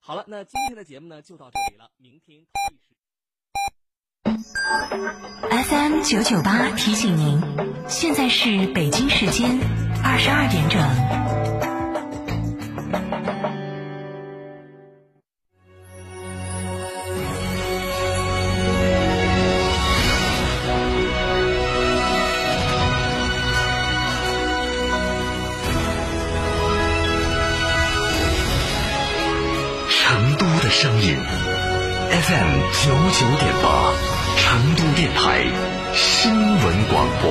好了，那今天的节目呢就到这里了，明天同一时。FM 九九八提醒您，现在是北京时间二十二点整。九九点八，成都电台新闻广播。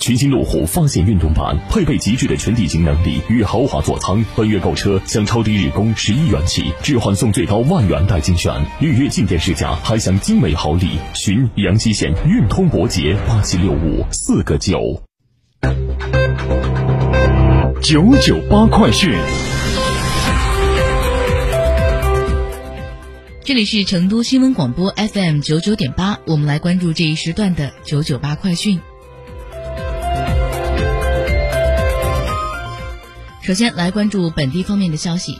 全新路虎发现运动版，配备极致的全地形能力与豪华座舱。本月购车享超低日供十一元起，置换送最高万元代金券，预约进店试驾还享精美好礼。寻阳西县运通伯捷八七六五四个九。九九八快讯。这里是成都新闻广播 FM 九九点八，我们来关注这一时段的九九八快讯。首先来关注本地方面的消息，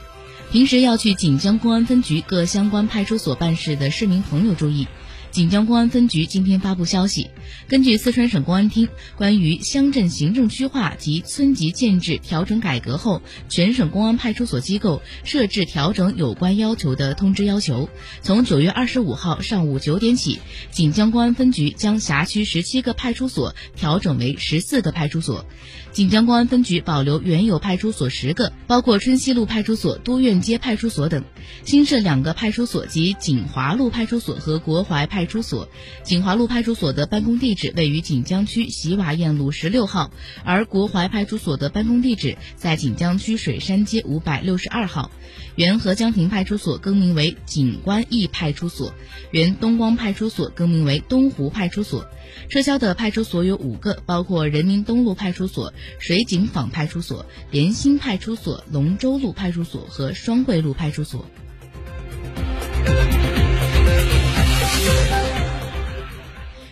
平时要去锦江公安分局各相关派出所办事的市民朋友注意。锦江公安分局今天发布消息，根据四川省公安厅关于乡镇行政区划及村级建制调整改革后，全省公安派出所机构设置调整有关要求的通知要求，从九月二十五号上午九点起，锦江公安分局将辖区十七个派出所调整为十四个派出所。锦江公安分局保留原有派出所十个，包括春熙路派出所、都院街派出所等，新设两个派出所及锦华路派出所和国怀派派出所。锦华路派出所的办公地址位于锦江区喜瓦堰路十六号，而国怀派出所的办公地址在锦江区水山街五百六十二号。原合江亭派出所更名为锦官驿派出所，原东光派出所更名为东湖派出所。撤销的派出所有五个，包括人民东路派出所、水井坊派出所、莲新派出所、龙州路派出所和双汇路派出所。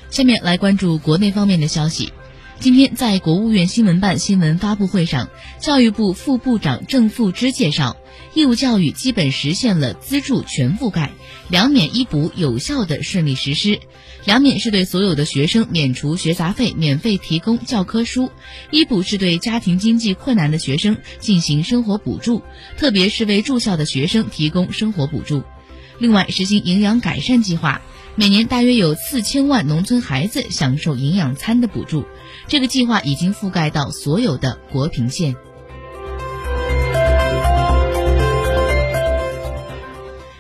下面来关注国内方面的消息。今天在国务院新闻办新闻发布会上，教育部副部长郑富芝介绍，义务教育基本实现了资助全覆盖，两免一补有效的顺利实施。两免是对所有的学生免除学杂费，免费提供教科书；一补是对家庭经济困难的学生进行生活补助，特别是为住校的学生提供生活补助。另外，实行营养改善计划，每年大约有四千万农村孩子享受营养餐的补助。这个计划已经覆盖到所有的国平县。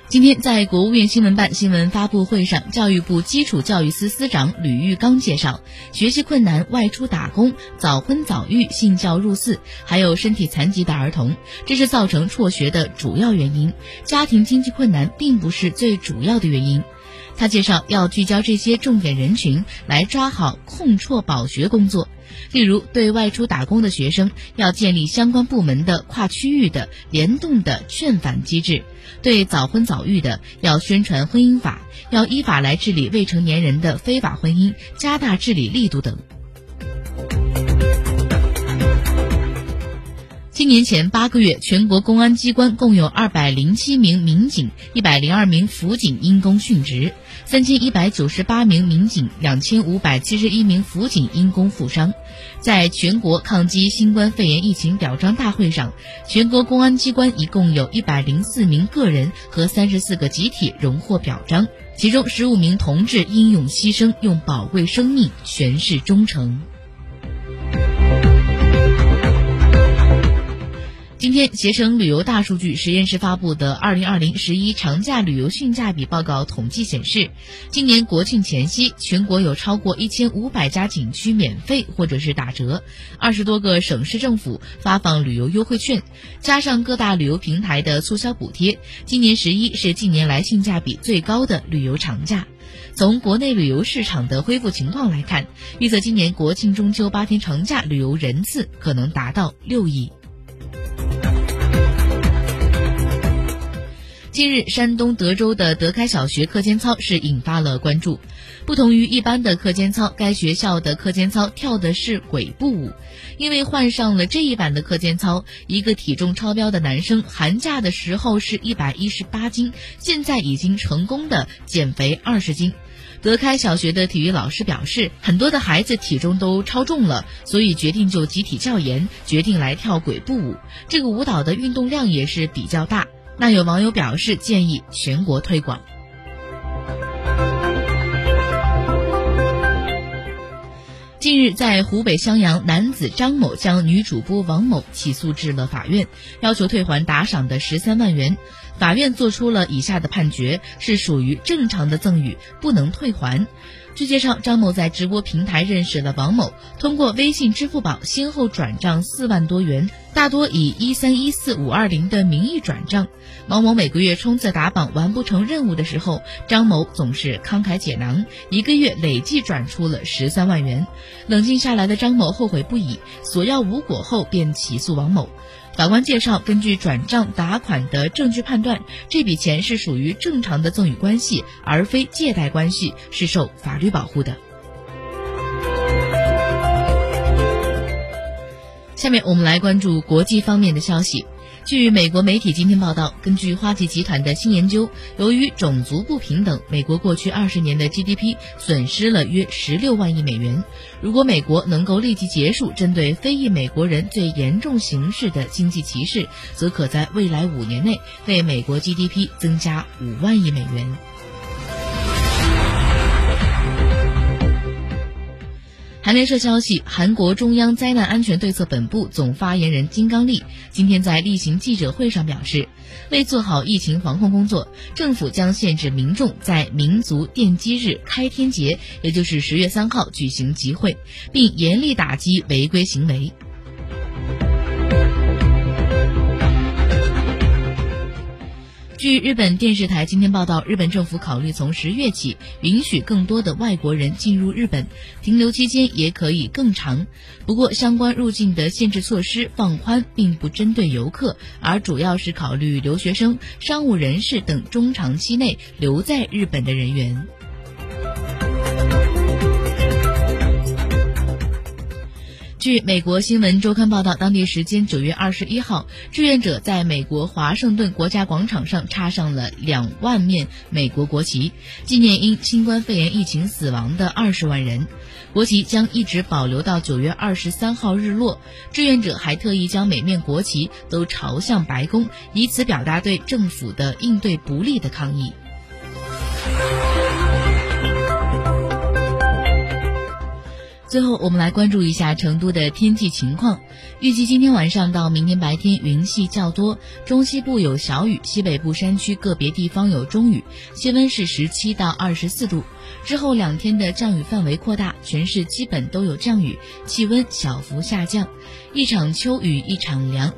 今天在国务院新闻办新闻发布会上，教育部基础教育司司长吕玉刚介绍，学习困难、外出打工、早婚早育、信教入寺，还有身体残疾的儿童，这是造成辍学的主要原因。家庭经济困难并不是最主要的原因。他介绍，要聚焦这些重点人群，来抓好控辍保学工作。例如，对外出打工的学生，要建立相关部门的跨区域的联动的劝返机制；对早婚早育的，要宣传婚姻法，要依法来治理未成年人的非法婚姻，加大治理力度等。今年前八个月，全国公安机关共有二百零七名民警、一百零二名辅警因公殉职，三千一百九十八名民警、两千五百七十一名辅警因公负伤。在全国抗击新冠肺炎疫情表彰大会上，全国公安机关一共有一百零四名个人和三十四个集体荣获表彰，其中十五名同志英勇牺牲，用宝贵生命诠释忠诚。今天，携程旅游大数据实验室发布的《二零二零十一长假旅游性价比报告》统计显示，今年国庆前夕，全国有超过一千五百家景区免费或者是打折，二十多个省市政府发放旅游优惠券，加上各大旅游平台的促销补贴，今年十一是近年来性价比最高的旅游长假。从国内旅游市场的恢复情况来看，预测今年国庆中秋八天长假旅游人次可能达到六亿。近日，山东德州的德开小学课间操是引发了关注。不同于一般的课间操，该学校的课间操跳的是鬼步舞。因为换上了这一版的课间操，一个体重超标的男生，寒假的时候是一百一十八斤，现在已经成功的减肥二十斤。德开小学的体育老师表示，很多的孩子体重都超重了，所以决定就集体教研，决定来跳鬼步舞。这个舞蹈的运动量也是比较大。那有网友表示建议全国推广。近日，在湖北襄阳，男子张某将女主播王某起诉至了法院，要求退还打赏的十三万元。法院作出了以下的判决：是属于正常的赠与，不能退还。据介绍，张某在直播平台认识了王某，通过微信、支付宝先后转账四万多元，大多以一三一四五二零的名义转账。王某每个月冲刺打榜完不成任务的时候，张某总是慷慨解囊，一个月累计转出了十三万元。冷静下来的张某后悔不已，索要无果后便起诉王某。法官介绍，根据转账打款的证据判断，这笔钱是属于正常的赠与关系，而非借贷关系，是受法律保护的。下面我们来关注国际方面的消息。据美国媒体今天报道，根据花旗集团的新研究，由于种族不平等，美国过去二十年的 GDP 损失了约十六万亿美元。如果美国能够立即结束针对非裔美国人最严重形式的经济歧视，则可在未来五年内为美国 GDP 增加五万亿美元。韩联社消息，韩国中央灾难安全对策本部总发言人金刚利今天在例行记者会上表示，为做好疫情防控工作，政府将限制民众在民族奠基日开天节，也就是十月三号举行集会，并严厉打击违规行为。据日本电视台今天报道，日本政府考虑从十月起允许更多的外国人进入日本，停留期间也可以更长。不过，相关入境的限制措施放宽，并不针对游客，而主要是考虑留学生、商务人士等中长期内留在日本的人员。据美国新闻周刊报道，当地时间九月二十一号，志愿者在美国华盛顿国家广场上插上了两万面美国国旗，纪念因新冠肺炎疫情死亡的二十万人。国旗将一直保留到九月二十三号日落。志愿者还特意将每面国旗都朝向白宫，以此表达对政府的应对不力的抗议。最后，我们来关注一下成都的天气情况。预计今天晚上到明天白天云系较多，中西部有小雨，西北部山区个别地方有中雨，气温是十七到二十四度。之后两天的降雨范围扩大，全市基本都有降雨，气温小幅下降。一场秋雨一场凉。